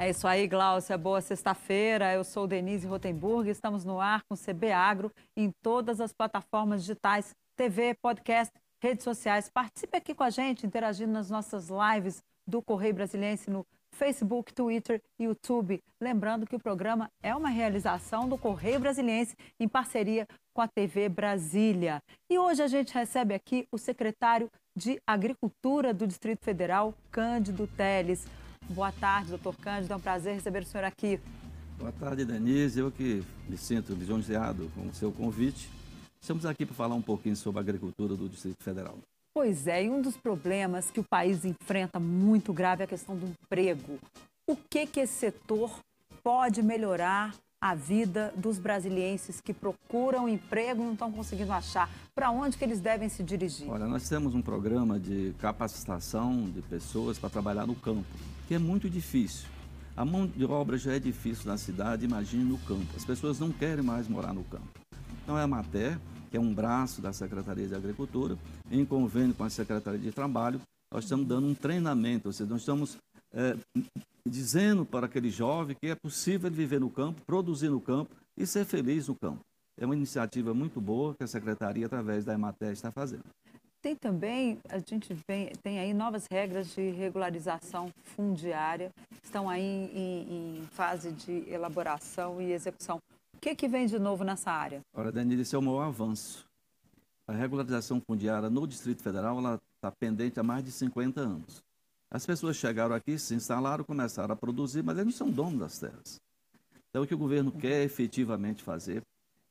É isso aí, Glaucia. Boa sexta-feira. Eu sou Denise Rotenburg. Estamos no ar com CB Agro em todas as plataformas digitais, TV, podcast, redes sociais. Participe aqui com a gente, interagindo nas nossas lives do Correio Brasiliense no Facebook, Twitter e YouTube. Lembrando que o programa é uma realização do Correio Brasiliense em parceria com a TV Brasília. E hoje a gente recebe aqui o secretário de Agricultura do Distrito Federal, Cândido Teles. Boa tarde, doutor Cândido. É um prazer receber o senhor aqui. Boa tarde, Denise. Eu que me sinto lisonjeado com o seu convite. Estamos aqui para falar um pouquinho sobre a agricultura do Distrito Federal. Pois é, e um dos problemas que o país enfrenta muito grave é a questão do emprego. O que, que esse setor pode melhorar a vida dos brasilienses que procuram emprego e não estão conseguindo achar? Para onde que eles devem se dirigir? Olha, nós temos um programa de capacitação de pessoas para trabalhar no campo que é muito difícil. A mão de obra já é difícil na cidade, imagine no campo. As pessoas não querem mais morar no campo. Então é a Mater, que é um braço da Secretaria de Agricultura, em convênio com a Secretaria de Trabalho, nós estamos dando um treinamento, ou seja, nós estamos é, dizendo para aquele jovem que é possível viver no campo, produzir no campo e ser feliz no campo. É uma iniciativa muito boa que a Secretaria, através da Emater, está fazendo. Tem também, a gente vem, tem aí novas regras de regularização fundiária, estão aí em, em fase de elaboração e execução. O que, que vem de novo nessa área? Olha, Danilo, esse é o maior avanço. A regularização fundiária no Distrito Federal está pendente há mais de 50 anos. As pessoas chegaram aqui, se instalaram, começaram a produzir, mas eles não são donos das terras. Então, o que o governo quer efetivamente fazer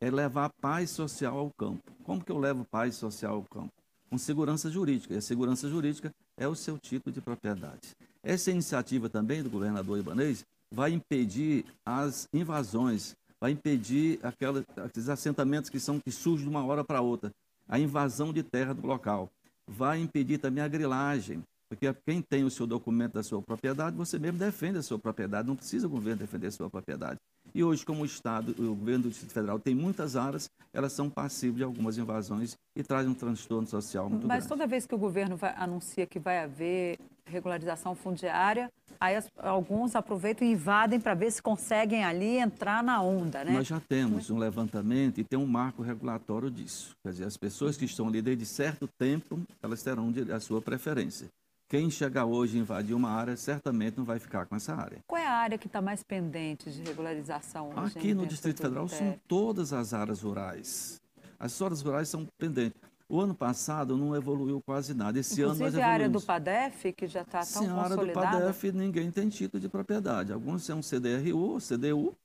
é levar paz social ao campo. Como que eu levo paz social ao campo? com segurança jurídica. E a segurança jurídica é o seu título de propriedade. Essa iniciativa também do governador Ibanez vai impedir as invasões, vai impedir aquelas, aqueles assentamentos que são que surgem de uma hora para outra, a invasão de terra do local. Vai impedir também a grilagem, porque quem tem o seu documento da sua propriedade, você mesmo defende a sua propriedade, não precisa o governo defender a sua propriedade. E hoje, como o Estado, o governo do Distrito Federal tem muitas áreas, elas são passíveis de algumas invasões e trazem um transtorno social muito Mas grande. toda vez que o governo vai, anuncia que vai haver regularização fundiária, aí as, alguns aproveitam e invadem para ver se conseguem ali entrar na onda, né? Nós já temos um levantamento e tem um marco regulatório disso. Quer dizer, as pessoas que estão ali desde certo tempo, elas terão a sua preferência. Quem chegar hoje e invadir uma área, certamente não vai ficar com essa área. Qual é a área que está mais pendente de regularização? Hoje, Aqui no Distrito Federal são todas as áreas rurais. As áreas rurais são pendentes. O ano passado não evoluiu quase nada. Esse Inclusive, ano nós a área do PADEF, que já está tão Sim, a área do PADEF ninguém tem título de propriedade. Alguns são CDRU, CDU.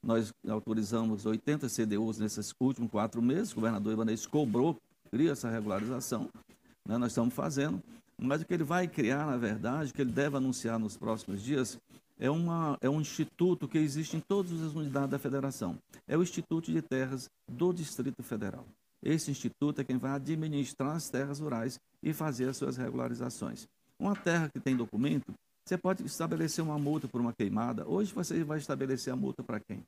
Nós autorizamos 80 CDUs nesses últimos quatro meses. O governador Ivanês cobrou, cria essa regularização. Né? Nós estamos fazendo. Mas o que ele vai criar, na verdade, que ele deve anunciar nos próximos dias, é, uma, é um instituto que existe em todas as unidades da federação. É o Instituto de Terras do Distrito Federal. Esse instituto é quem vai administrar as terras rurais e fazer as suas regularizações. Uma terra que tem documento, você pode estabelecer uma multa por uma queimada. Hoje você vai estabelecer a multa para quem?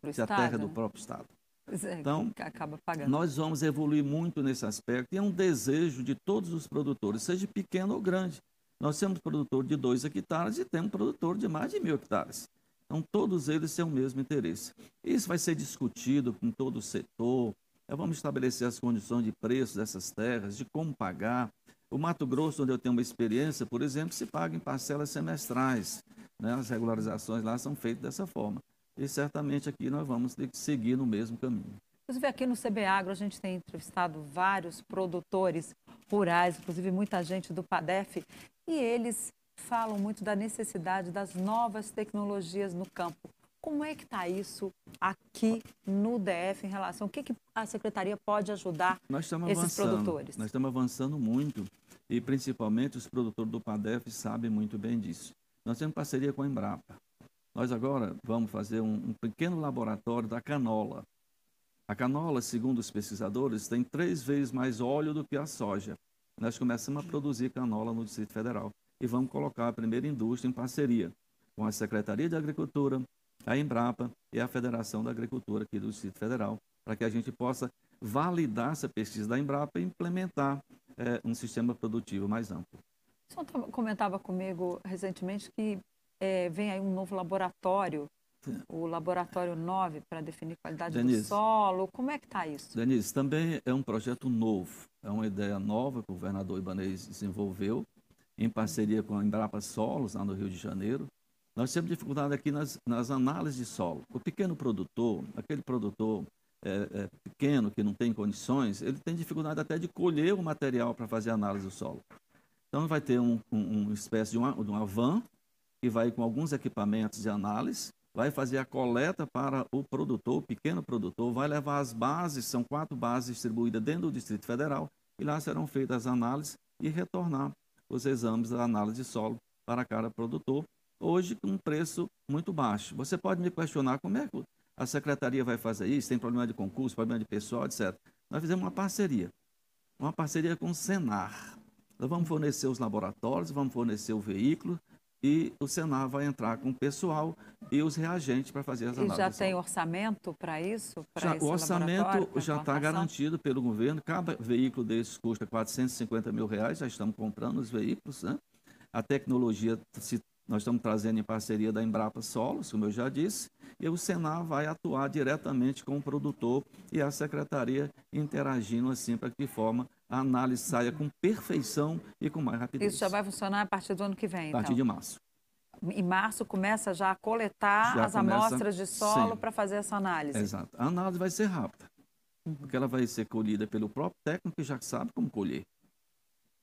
Pro Se a terra é do próprio Estado. É, então, acaba pagando. nós vamos evoluir muito nesse aspecto e é um desejo de todos os produtores, seja pequeno ou grande. Nós temos produtor de 2 hectares e temos produtor de mais de mil hectares. Então, todos eles têm o mesmo interesse. Isso vai ser discutido com todo o setor. Vamos estabelecer as condições de preço dessas terras, de como pagar. O Mato Grosso, onde eu tenho uma experiência, por exemplo, se paga em parcelas semestrais. Né? As regularizações lá são feitas dessa forma e certamente aqui nós vamos ter que seguir no mesmo caminho. Inclusive aqui no CB Agro a gente tem entrevistado vários produtores rurais, inclusive muita gente do PADEF, e eles falam muito da necessidade das novas tecnologias no campo. Como é que está isso aqui no DF em relação? O que, que a secretaria pode ajudar esses avançando, produtores? Nós estamos avançando muito e principalmente os produtores do PADEF sabem muito bem disso. Nós temos parceria com a Embrapa. Nós agora vamos fazer um, um pequeno laboratório da canola. A canola, segundo os pesquisadores, tem três vezes mais óleo do que a soja. Nós começamos a produzir canola no Distrito Federal e vamos colocar a primeira indústria em parceria com a Secretaria de Agricultura, a Embrapa e a Federação da Agricultura aqui do Distrito Federal, para que a gente possa validar essa pesquisa da Embrapa e implementar é, um sistema produtivo mais amplo. O senhor comentava comigo recentemente que é, vem aí um novo laboratório, Sim. o Laboratório 9, para definir qualidade Denise, do solo. Como é que está isso? Denise, também é um projeto novo, é uma ideia nova que o governador Ibanez desenvolveu, em parceria com a Embrapa Solos, lá no Rio de Janeiro. Nós temos dificuldade aqui nas, nas análises de solo. O pequeno produtor, aquele produtor é, é, pequeno, que não tem condições, ele tem dificuldade até de colher o material para fazer análise do solo. Então, vai ter um, um, uma espécie de uma, de uma van que vai com alguns equipamentos de análise, vai fazer a coleta para o produtor, o pequeno produtor, vai levar as bases, são quatro bases distribuídas dentro do Distrito Federal, e lá serão feitas as análises e retornar os exames da análise de solo para cada produtor, hoje com um preço muito baixo. Você pode me questionar como é que a secretaria vai fazer isso, tem problema de concurso, problema de pessoal, etc. Nós fizemos uma parceria, uma parceria com o Senar. Nós vamos fornecer os laboratórios, vamos fornecer o veículo e o Senar vai entrar com o pessoal e os reagentes para fazer as análises. E já tem orçamento para isso? Já, o orçamento já está garantido pelo governo. Cada veículo desses custa 450 mil reais, já estamos comprando os veículos. Né? A tecnologia se nós estamos trazendo em parceria da Embrapa Solos, como eu já disse, e o Senar vai atuar diretamente com o produtor e a secretaria interagindo assim para que forma a análise saia com perfeição e com mais rapidez. Isso já vai funcionar a partir do ano que vem, A partir então. de março. Em março começa já a coletar já as começa, amostras de solo para fazer essa análise. Exato. A análise vai ser rápida, uhum. porque ela vai ser colhida pelo próprio técnico que já sabe como colher.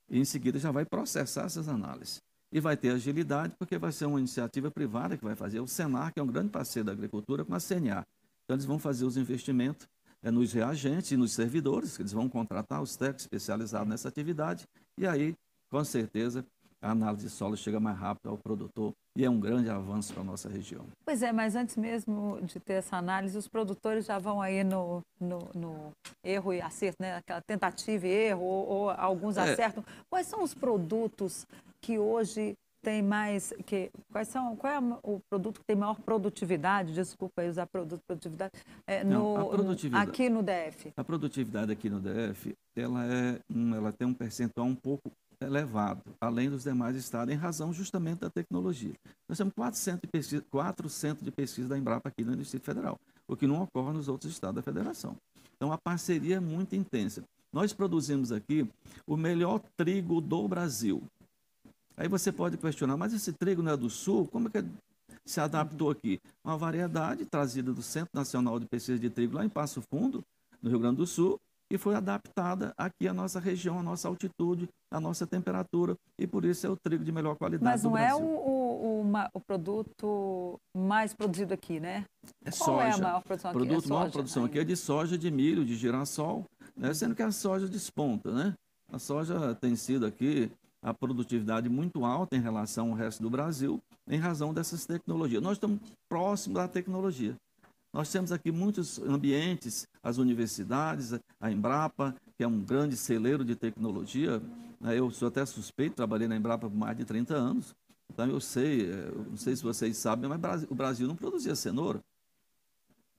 E em seguida já vai processar essas análises e vai ter agilidade, porque vai ser uma iniciativa privada que vai fazer. O Senar, que é um grande parceiro da agricultura, com a CNA. Então, eles vão fazer os investimentos é, nos reagentes e nos servidores, que eles vão contratar os técnicos especializados nessa atividade, e aí, com certeza, a análise de solo chega mais rápido ao produtor e é um grande avanço para a nossa região. Pois é, mas antes mesmo de ter essa análise, os produtores já vão aí no, no, no erro e acerto, né? aquela tentativa e erro, ou, ou alguns é. acertam. Quais são os produtos que hoje tem mais que quais são qual é o produto que tem maior produtividade? Desculpa usar produto produtividade, é, Não, no, produtividade. aqui no DF a produtividade aqui no DF ela é ela tem um percentual um pouco elevado além dos demais estados em razão justamente da tecnologia. Nós temos 400 de pesquisa 400 de pesquisa da Embrapa aqui no Distrito Federal o que não ocorre nos outros estados da Federação. Então a parceria é muito intensa. Nós produzimos aqui o melhor trigo do Brasil Aí você pode questionar, mas esse trigo não é do sul? Como é que se adaptou aqui? Uma variedade trazida do Centro Nacional de Pesquisa de Trigo lá em Passo Fundo, no Rio Grande do Sul, e foi adaptada aqui à nossa região, à nossa altitude, à nossa temperatura, e por isso é o trigo de melhor qualidade Mas não é o, o, uma, o, produto mais produzido aqui, né? É Qual soja. é a maior produção aqui? Produto, é maior produção aqui é de soja, de milho, de girassol, né? sendo que a soja desponta, né? A soja tem sido aqui a produtividade muito alta em relação ao resto do Brasil, em razão dessas tecnologias. Nós estamos próximos da tecnologia. Nós temos aqui muitos ambientes, as universidades, a Embrapa, que é um grande celeiro de tecnologia. Né? Eu sou até suspeito, trabalhei na Embrapa por mais de 30 anos. Então eu sei, eh, não sei se vocês sabem, mas o Brasil não produzia cenoura.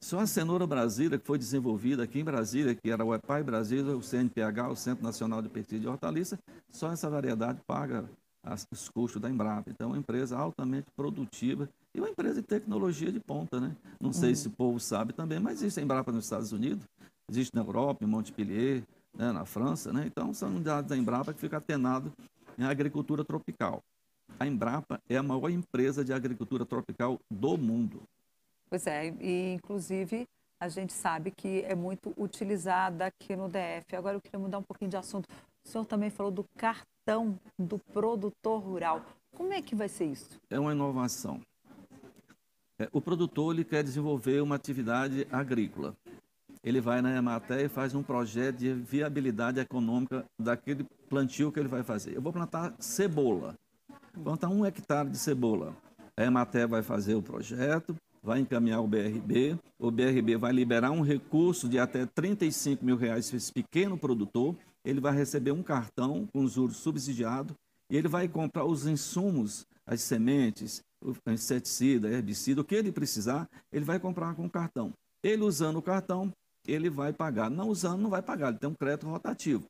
Só a cenoura brasileira que foi desenvolvida aqui em Brasília, que era o EPAI Brasília, o CNPH, o Centro Nacional de Pesquisa de Hortaliça, só essa variedade paga as, os custos da Embrapa. Então, é uma empresa altamente produtiva e uma empresa de tecnologia de ponta, né? Não sei uhum. se o povo sabe também, mas existe a Embrapa nos Estados Unidos, existe na Europa, em Montpellier, né, na França, né? Então, são unidades da Embrapa que ficam atenadas em agricultura tropical. A Embrapa é a maior empresa de agricultura tropical do mundo. Pois é, e inclusive a gente sabe que é muito utilizada aqui no DF. Agora eu queria mudar um pouquinho de assunto. O senhor também falou do cartão do produtor rural. Como é que vai ser isso? É uma inovação. É, o produtor ele quer desenvolver uma atividade agrícola. Ele vai na Emater e faz um projeto de viabilidade econômica daquele plantio que ele vai fazer. Eu vou plantar cebola. Vou plantar um hectare de cebola. A Emater vai fazer o projeto, vai encaminhar o BRB, o BRB vai liberar um recurso de até 35 mil reais para esse pequeno produtor, ele vai receber um cartão com juros subsidiado e ele vai comprar os insumos, as sementes, o inseticida, herbicida, o que ele precisar, ele vai comprar com o cartão. Ele usando o cartão, ele vai pagar. Não usando, não vai pagar, ele tem um crédito rotativo.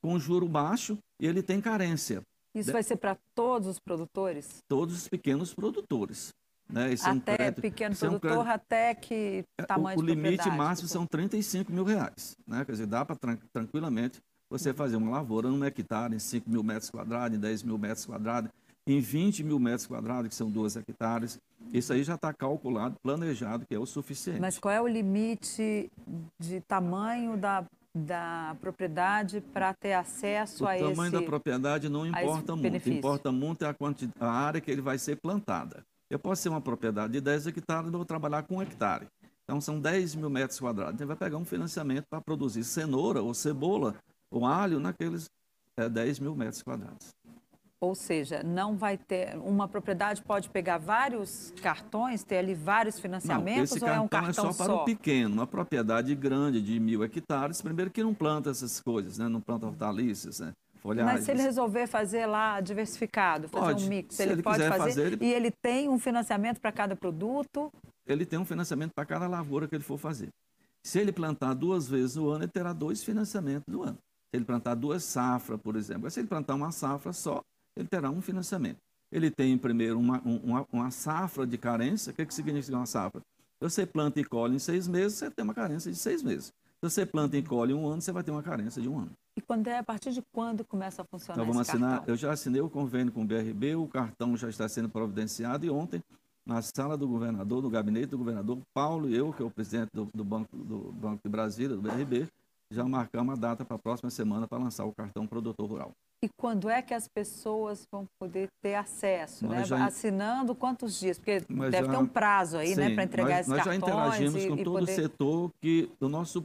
Com juro baixo, ele tem carência. Isso vai ser para todos os produtores? Todos os pequenos produtores. Né? Esse até é um crédito, pequeno produtor, é um crédito, até que é, tamanho o, o limite máximo são 35 mil reais. Né? Quer dizer, dá para tranquilamente você fazer uma lavoura num hectare, em 5 mil metros quadrados, em 10 mil metros quadrados, em 20 mil metros quadrados, que são 2 hectares. Isso aí já está calculado, planejado, que é o suficiente. Mas qual é o limite de tamanho da, da propriedade para ter acesso o a esse... O tamanho da propriedade não importa muito. Benefício. Importa muito a, a área que ele vai ser plantada. Eu posso ter uma propriedade de 10 hectares, mas vou trabalhar com um hectare. Então, são 10 mil metros quadrados. Então, vai pegar um financiamento para produzir cenoura ou cebola ou alho naqueles é, 10 mil metros quadrados. Ou seja, não vai ter. Uma propriedade pode pegar vários cartões, ter ali vários financiamentos, não, esse ou cartão é um cartão é só, só para o pequeno. Uma propriedade grande de mil hectares, primeiro que não planta essas coisas, né? não planta hortaliças, né? Folhagens. Mas se ele resolver fazer lá diversificado, fazer pode. um mix, se ele, ele pode fazer, fazer ele... e ele tem um financiamento para cada produto? Ele tem um financiamento para cada lavoura que ele for fazer. Se ele plantar duas vezes no ano, ele terá dois financiamentos no ano. Se ele plantar duas safras, por exemplo. Mas se ele plantar uma safra só, ele terá um financiamento. Ele tem, primeiro, uma, uma, uma safra de carência. O que, que significa uma safra? Se você planta e colhe em seis meses, você tem uma carência de seis meses. Se você planta e colhe em um ano, você vai ter uma carência de um ano. E quando é, a partir de quando começa a funcionar então, vamos assinar, cartão? Eu já assinei o convênio com o BRB, o cartão já está sendo providenciado e ontem, na sala do governador, no gabinete do governador, Paulo e eu, que é o presidente do, do Banco, do Banco de Brasília, do BRB, já marcamos a data para a próxima semana para lançar o cartão produtor rural. E quando é que as pessoas vão poder ter acesso? Né? Já... Assinando quantos dias? Porque deve já... ter um prazo aí, né, Sim, para entregar nós, esses nós cartões. Nós já interagimos e, com e todo poder... o setor que o nosso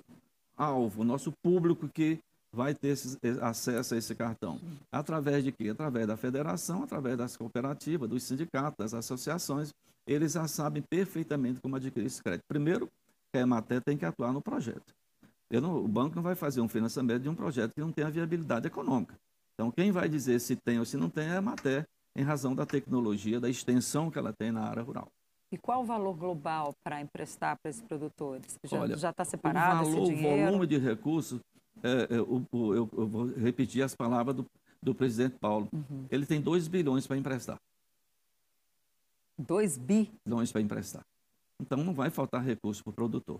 alvo, o nosso público que vai ter esse, acesso a esse cartão. Através de quê? Através da federação, através das cooperativas, dos sindicatos, das associações. Eles já sabem perfeitamente como adquirir esse crédito. Primeiro, a Emater tem que atuar no projeto. Não, o banco não vai fazer um financiamento de um projeto que não tem a viabilidade econômica. Então, quem vai dizer se tem ou se não tem é a Emater, em razão da tecnologia, da extensão que ela tem na área rural. E qual o valor global para emprestar para esses produtores? Já está separado o valor, esse dinheiro? O volume de recursos, é, é, o, eu, eu, vou repetir as palavras do, do presidente Paulo. Uhum. Ele tem 2 bilhões para emprestar. 2 bi? Bilhões para emprestar. Então, não vai faltar recurso para o produtor.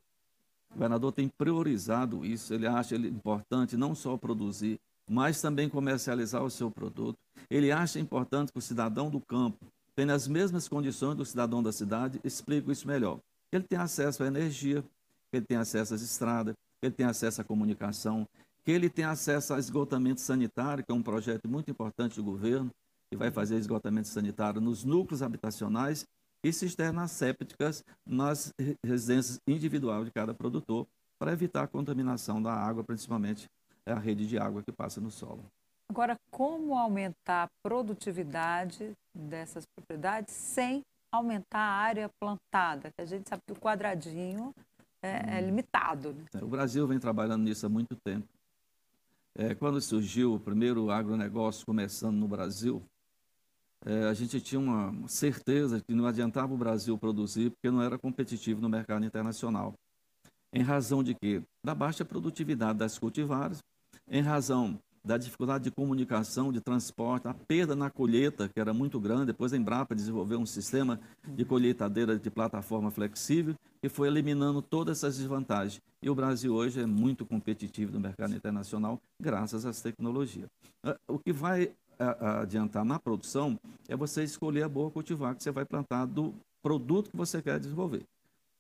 O governador tem priorizado isso, ele acha ele importante não só produzir, mas também comercializar o seu produto. Ele acha importante que o cidadão do campo tenha as mesmas condições do cidadão da cidade, explico isso melhor. Ele tem acesso à energia, ele tem acesso às estradas, ele tem acesso à comunicação, que ele tem acesso a esgotamento sanitário, que é um projeto muito importante do governo, que vai fazer esgotamento sanitário nos núcleos habitacionais e cisternas sépticas nas residências individuais de cada produtor, para evitar a contaminação da água, principalmente a rede de água que passa no solo. Agora, como aumentar a produtividade dessas propriedades sem aumentar a área plantada? Que a gente sabe que o quadradinho é, é limitado. Né? É, o Brasil vem trabalhando nisso há muito tempo. É, quando surgiu o primeiro agronegócio começando no Brasil, é, a gente tinha uma certeza que não adiantava o Brasil produzir porque não era competitivo no mercado internacional. Em razão de quê? Da baixa produtividade das cultivares, em razão da dificuldade de comunicação, de transporte, a perda na colheita, que era muito grande. Depois a Embrapa desenvolveu um sistema de colheitadeira de plataforma flexível que foi eliminando todas essas desvantagens. E o Brasil hoje é muito competitivo no mercado internacional graças às tecnologias. Ah, o que vai adiantar na produção é você escolher a boa cultivar que você vai plantar do produto que você quer desenvolver.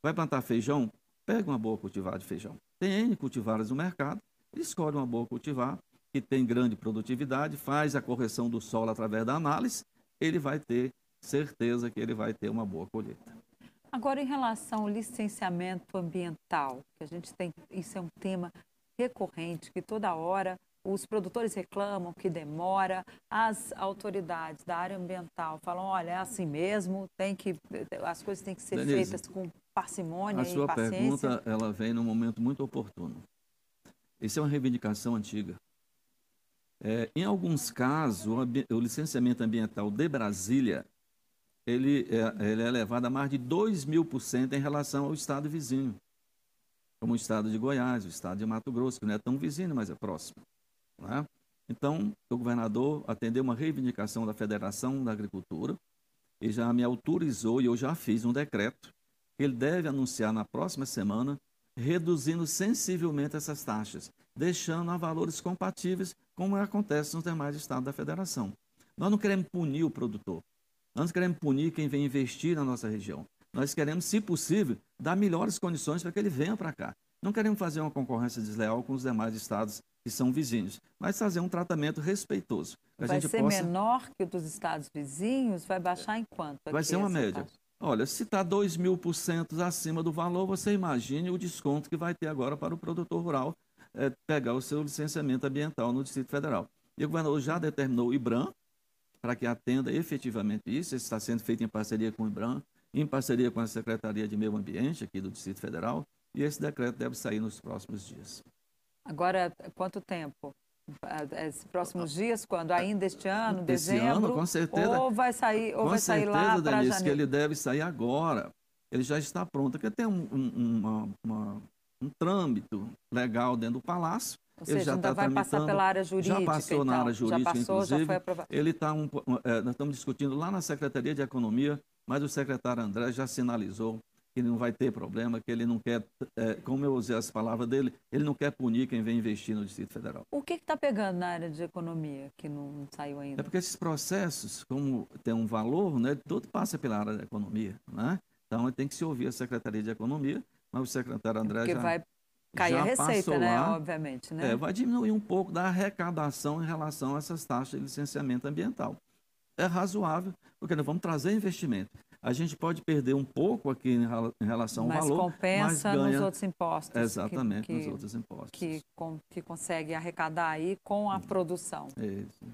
Vai plantar feijão? Pega uma boa cultivar de feijão. Tem N cultivares no mercado, escolhe uma boa cultivar que tem grande produtividade, faz a correção do solo através da análise, ele vai ter certeza que ele vai ter uma boa colheita. Agora, em relação ao licenciamento ambiental, que a gente tem, isso é um tema recorrente, que toda hora os produtores reclamam que demora, as autoridades da área ambiental falam, olha, é assim mesmo, tem que, as coisas têm que ser Denise, feitas com parcimônia e paciência. A sua pergunta, ela vem num momento muito oportuno. Isso é uma reivindicação antiga. É, em alguns casos, o, o, licenciamento ambiental de Brasília, ele é, ele é elevado a mais de 2 mil por cento em relação ao estado vizinho, como o estado de Goiás, o estado de Mato Grosso, que não é tão vizinho, mas é próximo. Né? Então, o governador atendeu uma reivindicação da Federação da Agricultura e já me autorizou, e eu já fiz um decreto, que ele deve anunciar na próxima semana, reduzindo sensivelmente essas taxas, deixando a valores compatíveis, como acontece nos demais estados da federação. Nós não queremos punir o produtor, nós não queremos punir quem vem investir na nossa região. Nós queremos, se possível, dar melhores condições para que ele venha para cá. Não queremos fazer uma concorrência desleal com os demais estados que são vizinhos, mas fazer um tratamento respeitoso. Vai ser possa... menor que o dos estados vizinhos? Vai baixar em quanto? Vai ser uma média. Taxa? Olha, se está 2 mil por cento acima do valor, você imagine o desconto que vai ter agora para o produtor rural é, pegar o seu licenciamento ambiental no Distrito Federal. E o governador já determinou o IBRAM para que atenda efetivamente isso. Isso está sendo feito em parceria com o IBRAM, em parceria com a Secretaria de Meio Ambiente aqui do Distrito Federal, e esse decreto deve sair nos próximos dias. Agora, quanto tempo? Esses próximos dias, quando? Ainda este ano, Esse dezembro? ano, com certeza. Ou vai sair, ou com vai sair lá para janeiro? que ele deve sair agora. Ele já está pronto, porque tem um, um, uma, uma, um trâmite legal dentro do palácio. Ou seja, ele já ainda tá vai passar pela área jurídica. Já passou na área jurídica, já passou, inclusive. Já foi aprovado. Ele está um, é, nós estamos discutindo lá na Secretaria de Economia, mas o secretário André já sinalizou que ele não vai ter problema, que ele não quer, é, como eu usei as palavras dele, ele não quer punir quem vem investir no Distrito Federal. O que está pegando na área de economia que não saiu ainda? É porque esses processos, como tem um valor, né, tudo passa pela área da economia, né? Então tem que se ouvir a Secretaria de Economia, mas o secretário André porque já vai cair já a receita, né? Lá, Obviamente, né? É, vai diminuir um pouco da arrecadação em relação a essas taxas de licenciamento ambiental. É razoável, porque nós vamos trazer investimento a gente pode perder um pouco aqui em relação mas ao valor, compensa mas ganha nos outros impostos. Exatamente, que, nos outros impostos. Que, com, que consegue arrecadar aí com a produção. Isso.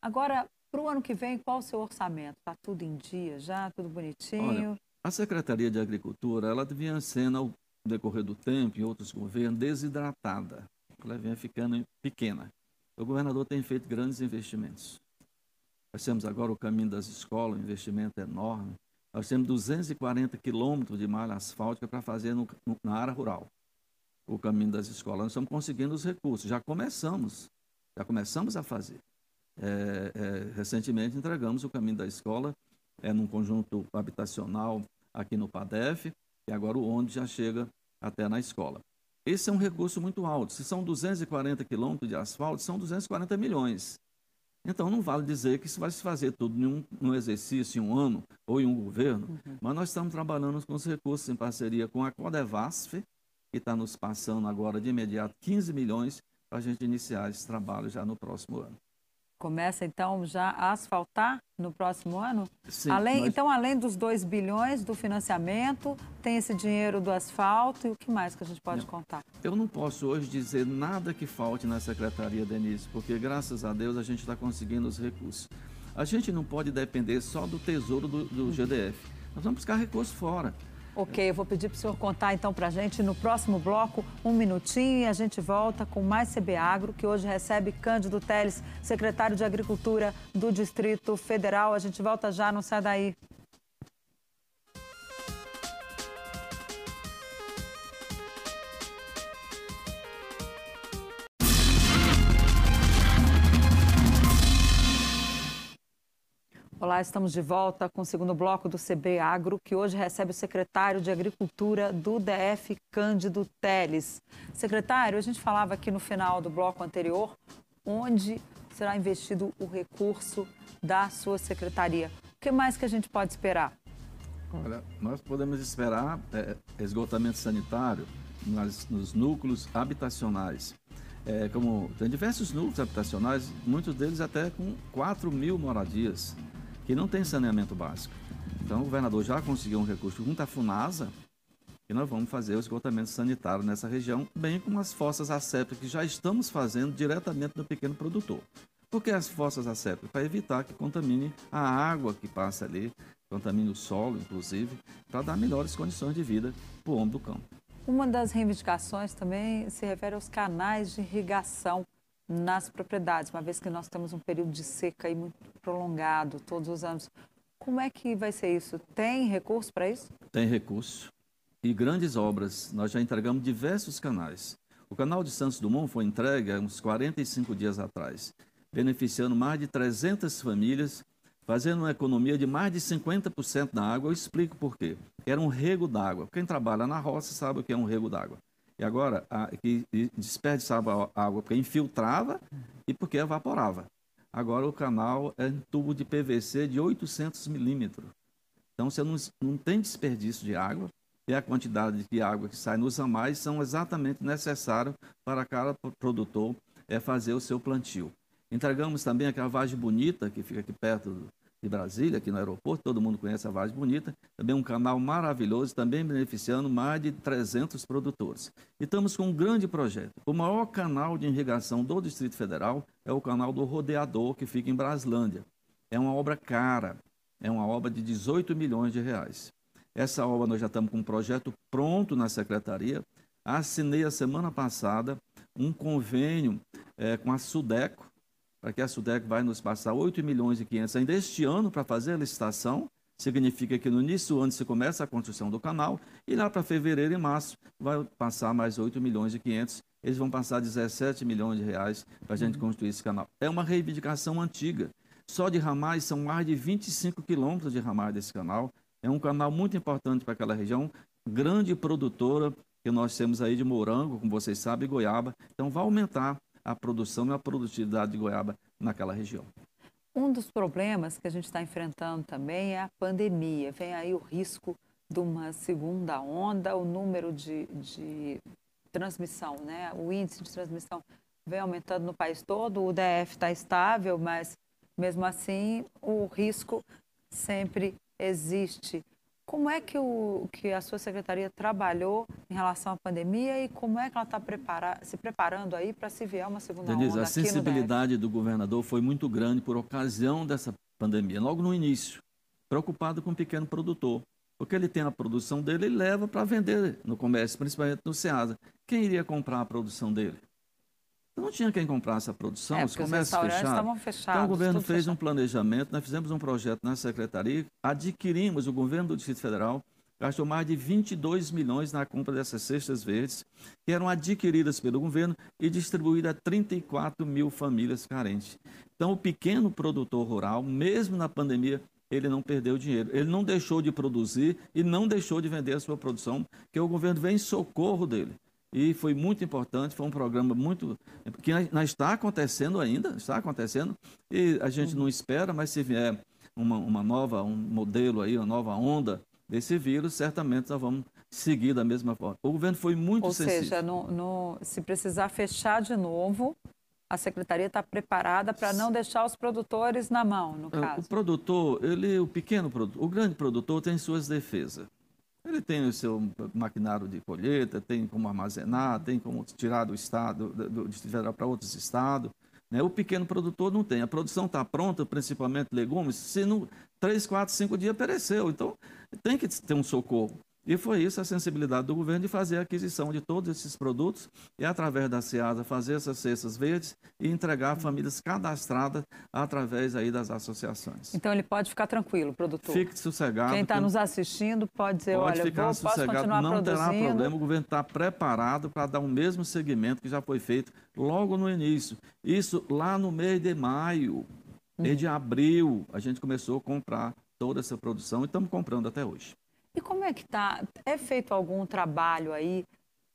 Agora, para o ano que vem, qual o seu orçamento? Está tudo em dia já, tudo bonitinho? Olha, a Secretaria de Agricultura, ela vinha sendo, ao decorrer do tempo, em outros governos, desidratada. Ela vinha ficando pequena. O governador tem feito grandes investimentos. Nós temos agora o caminho das escolas, um investimento enorme. Nós temos 240 quilômetros de malha asfáltica para fazer no, no, na área rural, o caminho das escolas. Nós estamos conseguindo os recursos, já começamos, já começamos a fazer. É, é, recentemente entregamos o caminho da escola é, num conjunto habitacional aqui no PADEF, e agora o ônibus já chega até na escola. Esse é um recurso muito alto. Se são 240 quilômetros de asfalto, são 240 milhões. Então, não vale dizer que isso vai se fazer tudo em um, num exercício, em um ano ou em um governo, uhum. mas nós estamos trabalhando com os recursos em parceria com a Codevasf, que está nos passando agora de imediato 15 milhões para a gente iniciar esse trabalho já no próximo ano. Começa então já a asfaltar no próximo ano? Sim. Além, nós... Então, além dos 2 bilhões do financiamento, tem esse dinheiro do asfalto e o que mais que a gente pode não. contar? Eu não posso hoje dizer nada que falte na Secretaria, Denise, porque graças a Deus a gente está conseguindo os recursos. A gente não pode depender só do tesouro do, do uhum. GDF. Nós vamos buscar recursos fora. Ok, eu vou pedir para o senhor contar então para a gente no próximo bloco, um minutinho, e a gente volta com mais CB Agro, que hoje recebe Cândido Teles, secretário de Agricultura do Distrito Federal. A gente volta já, não sai daí. Olá, estamos de volta com o segundo bloco do CB Agro, que hoje recebe o secretário de Agricultura do DF, Cândido Teles. Secretário, a gente falava aqui no final do bloco anterior onde será investido o recurso da sua secretaria. O que mais que a gente pode esperar? Olha, nós podemos esperar é, esgotamento sanitário nas, nos núcleos habitacionais. É, como tem diversos núcleos habitacionais, muitos deles até com 4 mil moradias que não tem saneamento básico. Então, o governador já conseguiu um recurso junto à FUNASA, e nós vamos fazer o esgotamento sanitário nessa região, bem como as fossas assépticas que já estamos fazendo diretamente no pequeno produtor. Por que as fossas assépticas? Para evitar que contamine a água que passa ali, contamine o solo, inclusive, para dar melhores condições de vida para o homem do campo. Uma das reivindicações também se refere aos canais de irrigação nas propriedades, uma vez que nós temos um período de seca aí muito prolongado, todos os anos. Como é que vai ser isso? Tem recurso para isso? Tem recurso. E grandes obras, nós já entregamos diversos canais. O canal de Santos Dumont foi entregue há uns 45 dias atrás. beneficiando mais de 300 famílias, fazendo uma economia de mais de 50% da água. Eu explico por quê. Era um rego d'água. Quem trabalha na roça sabe o que é um rego d'água. E agora, a, que desperdiçava água porque infiltrava e porque evaporava. Agora o canal é em tubo de PVC de 800 milímetros. Então você não, não tem desperdício de água e a quantidade de água que sai nos amais são exatamente necessários para cada produtor é fazer o seu plantio. Entregamos também aquela vagem bonita que fica aqui perto de Brasília, aqui no aeroporto, todo mundo conhece a Vagem Bonita, também um canal maravilhoso, também beneficiando mais de 300 produtores. E estamos com um grande projeto. O maior canal de irrigação do Distrito Federal é o canal do Rodeador, que fica em Braslândia. É uma obra cara, é uma obra de 18 milhões de reais. Essa obra nós já estamos com um projeto pronto na secretaria. Assinei a semana passada um convênio é, com a Sudeco, para que a SUDEC vai nos passar 8 milhões e 500 ainda este ano para fazer a licitação. Significa que no início do ano se começa a construção do canal e lá para fevereiro e março vai passar mais 8 milhões e 500. Eles vão passar 17 milhões de reais para a gente uhum. construir esse canal. É uma reivindicação antiga. Só de ramais são mais de 25 quilômetros de ramais desse canal. É um canal muito importante para aquela região, grande produtora que nós temos aí de morango, como vocês sabem, goiaba. Então vai aumentar a produção e a produtividade de goiaba naquela região. Um dos problemas que a gente está enfrentando também é a pandemia. Vem aí o risco de uma segunda onda, o número de, de transmissão, né? o índice de transmissão vem aumentando no país todo, o DF está estável, mas mesmo assim o risco sempre existe. Como é que, o, que a sua secretaria trabalhou em relação à pandemia e como é que ela está prepara se preparando aí para se vier uma segunda Denise, onda? A sensibilidade do governador foi muito grande por ocasião dessa pandemia, logo no início, preocupado com o pequeno produtor. Porque ele tem a produção dele e leva para vender no comércio, principalmente no SEASA. Quem iria comprar a produção dele? Não tinha quem comprasse a produção, é, os comércios os fechados. fechados. Então o governo fez fechado. um planejamento, nós fizemos um projeto na secretaria, adquirimos, o governo do Distrito Federal gastou mais de 22 milhões na compra dessas cestas verdes, que eram adquiridas pelo governo e distribuídas a 34 mil famílias carentes. Então o pequeno produtor rural, mesmo na pandemia, ele não perdeu dinheiro. Ele não deixou de produzir e não deixou de vender a sua produção, porque o governo vem em socorro dele e foi muito importante, foi um programa muito que está acontecendo ainda, está acontecendo e a gente não espera, mas se vier uma, uma nova, um modelo aí, uma nova onda desse vírus, certamente nós vamos seguir da mesma forma. O governo foi muito Ou sensível. Ou seja, no, no, se precisar fechar de novo, a secretaria está preparada para não deixar os produtores na mão, no é, caso. O produtor, ele, o pequeno produtor, o grande produtor tem suas defesas. Ele tem o seu maquinário de colheita, tem como armazenar, tem como tirar do estado, do Distrito Federal para outros estados. Né? O pequeno produtor não tem. A produção está pronta, principalmente legumes, se não, 3, 4, 5 dias pereceu. Então, tem que ter um socorro. E foi isso a sensibilidade do governo de fazer a aquisição de todos esses produtos e, através da SEASA, fazer essas cestas verdes e entregar a famílias cadastradas através aí das associações. Então, ele pode ficar tranquilo, produtor? Fique sossegado. Quem está nos assistindo pode dizer, pode olha, ficar vou, sossegado, não produzindo. terá problema, o governo está preparado para dar o mesmo segmento que já foi feito logo no início. Isso lá no mês de maio, mês de abril, a gente começou a comprar toda essa produção e estamos comprando até hoje. E como é que está? É feito algum trabalho aí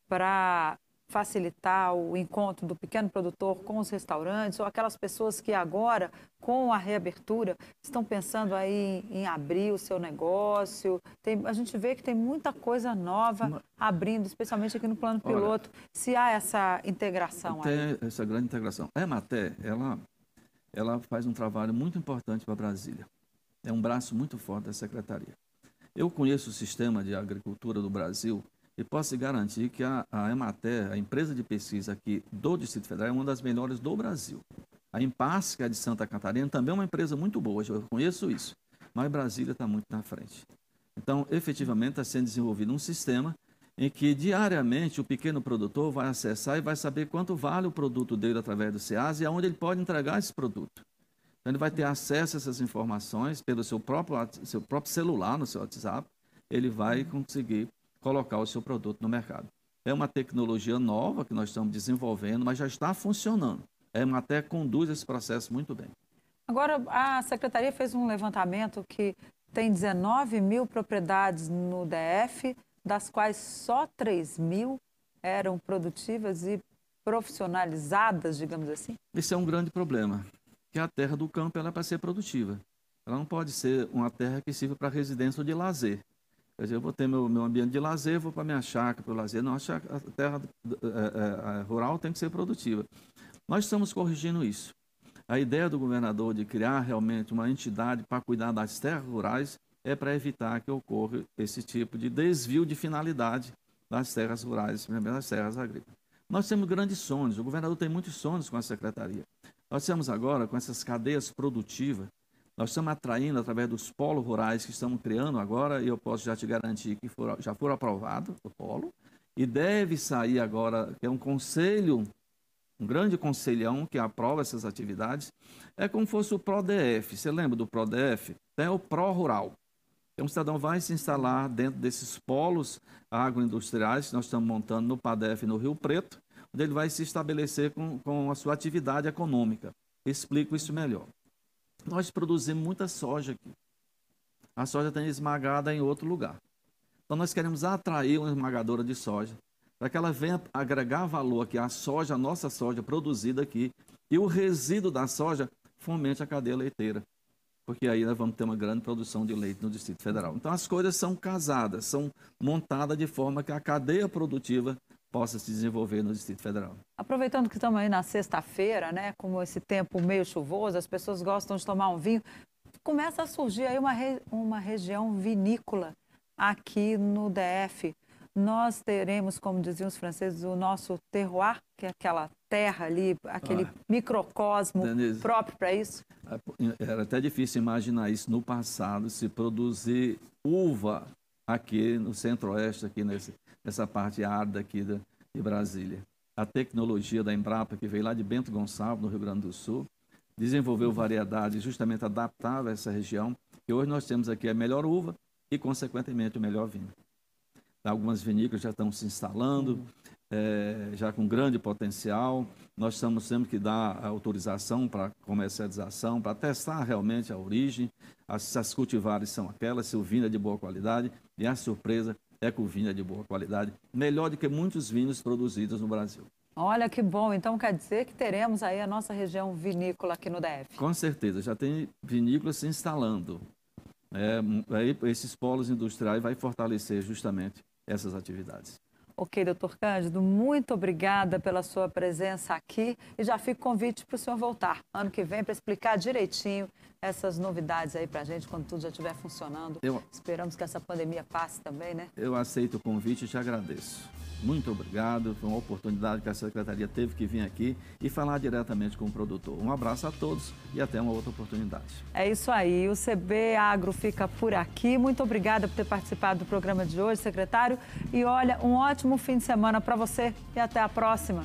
para facilitar o encontro do pequeno produtor com os restaurantes ou aquelas pessoas que agora, com a reabertura, estão pensando aí em abrir o seu negócio? Tem, a gente vê que tem muita coisa nova abrindo, especialmente aqui no plano piloto. Olha, se há essa integração tem aí. essa grande integração. A Ematé, ela, ela faz um trabalho muito importante para Brasília. É um braço muito forte da secretaria. Eu conheço o sistema de agricultura do Brasil e posso garantir que a, a Emater, a empresa de pesquisa aqui do Distrito Federal, é uma das melhores do Brasil. A Impas, que é de Santa Catarina, também é uma empresa muito boa, eu conheço isso, mas Brasília está muito na frente. Então, efetivamente, está sendo desenvolvido um sistema em que diariamente o pequeno produtor vai acessar e vai saber quanto vale o produto dele através do SEAS e aonde ele pode entregar esse produto. Então, ele vai ter acesso a essas informações pelo seu próprio, seu próprio celular, no seu WhatsApp. Ele vai conseguir colocar o seu produto no mercado. É uma tecnologia nova que nós estamos desenvolvendo, mas já está funcionando. A Emater conduz esse processo muito bem. Agora, a Secretaria fez um levantamento que tem 19 mil propriedades no DF, das quais só 3 mil eram produtivas e profissionalizadas, digamos assim? Esse é um grande problema, que a terra do campo ela é para ser produtiva. Ela não pode ser uma terra que sirva para residência ou de lazer. Quer dizer, eu vou ter meu, meu ambiente de lazer, vou para minha chácara para o lazer. Não, a, a terra é, é, rural tem que ser produtiva. Nós estamos corrigindo isso. A ideia do governador de criar realmente uma entidade para cuidar das terras rurais é para evitar que ocorra esse tipo de desvio de finalidade das terras rurais, das terras agrícolas. Nós temos grandes sonhos, o governador tem muitos sonhos com a secretaria. Nós temos agora, com essas cadeias produtivas, nós estamos atraindo através dos polos rurais que estamos criando agora, e eu posso já te garantir que for, já foram aprovados o polo, e deve sair agora, que é um conselho, um grande conselhão que aprova essas atividades, é como se fosse o PRODF. Você lembra do PRODF? Tem o Pró-Rural. Então, o cidadão vai se instalar dentro desses polos agroindustriais que nós estamos montando no PADEF no Rio Preto, onde ele vai se estabelecer com, com a sua atividade econômica. Explico isso melhor. Nós produzimos muita soja aqui. A soja tem esmagada em outro lugar. Então, nós queremos atrair uma esmagadora de soja para que ela venha agregar valor aqui à soja, a nossa soja produzida aqui, e o resíduo da soja fomente a cadeia leiteira porque aí nós vamos ter uma grande produção de leite no Distrito Federal. Então as coisas são casadas, são montadas de forma que a cadeia produtiva possa se desenvolver no Distrito Federal. Aproveitando que estamos aí na sexta-feira, né, como esse tempo meio chuvoso, as pessoas gostam de tomar um vinho, começa a surgir aí uma, re... uma região vinícola aqui no DF nós teremos, como diziam os franceses, o nosso terroir, que é aquela terra ali, aquele ah, microcosmo Denise, próprio para isso? Era até difícil imaginar isso no passado, se produzir uva aqui no centro-oeste, aqui nesse, nessa parte árida aqui de, de Brasília. A tecnologia da Embrapa, que veio lá de Bento Gonçalves, no Rio Grande do Sul, desenvolveu variedades justamente adaptáveis a essa região, e hoje nós temos aqui a melhor uva e, consequentemente, o melhor vinho. Algumas vinícolas já estão se instalando, é, já com grande potencial. Nós estamos tendo que dar autorização para comercialização, para testar realmente a origem, as, se as cultivares são aquelas, se o vinho é de boa qualidade. E a surpresa é que o vinho é de boa qualidade, melhor do que muitos vinhos produzidos no Brasil. Olha que bom, então quer dizer que teremos aí a nossa região vinícola aqui no DF. Com certeza, já tem vinícolas se instalando. É, esses polos industriais vai fortalecer justamente essas atividades. Ok, doutor Cândido, muito obrigada pela sua presença aqui e já fica o convite para o senhor voltar ano que vem para explicar direitinho essas novidades aí para a gente quando tudo já estiver funcionando. Eu... Esperamos que essa pandemia passe também, né? Eu aceito o convite e te agradeço. Muito obrigado. Foi uma oportunidade que a Secretaria teve que vir aqui e falar diretamente com o produtor. Um abraço a todos e até uma outra oportunidade. É isso aí. O CB Agro fica por aqui. Muito obrigada por ter participado do programa de hoje, secretário. E olha, um ótimo fim de semana para você e até a próxima.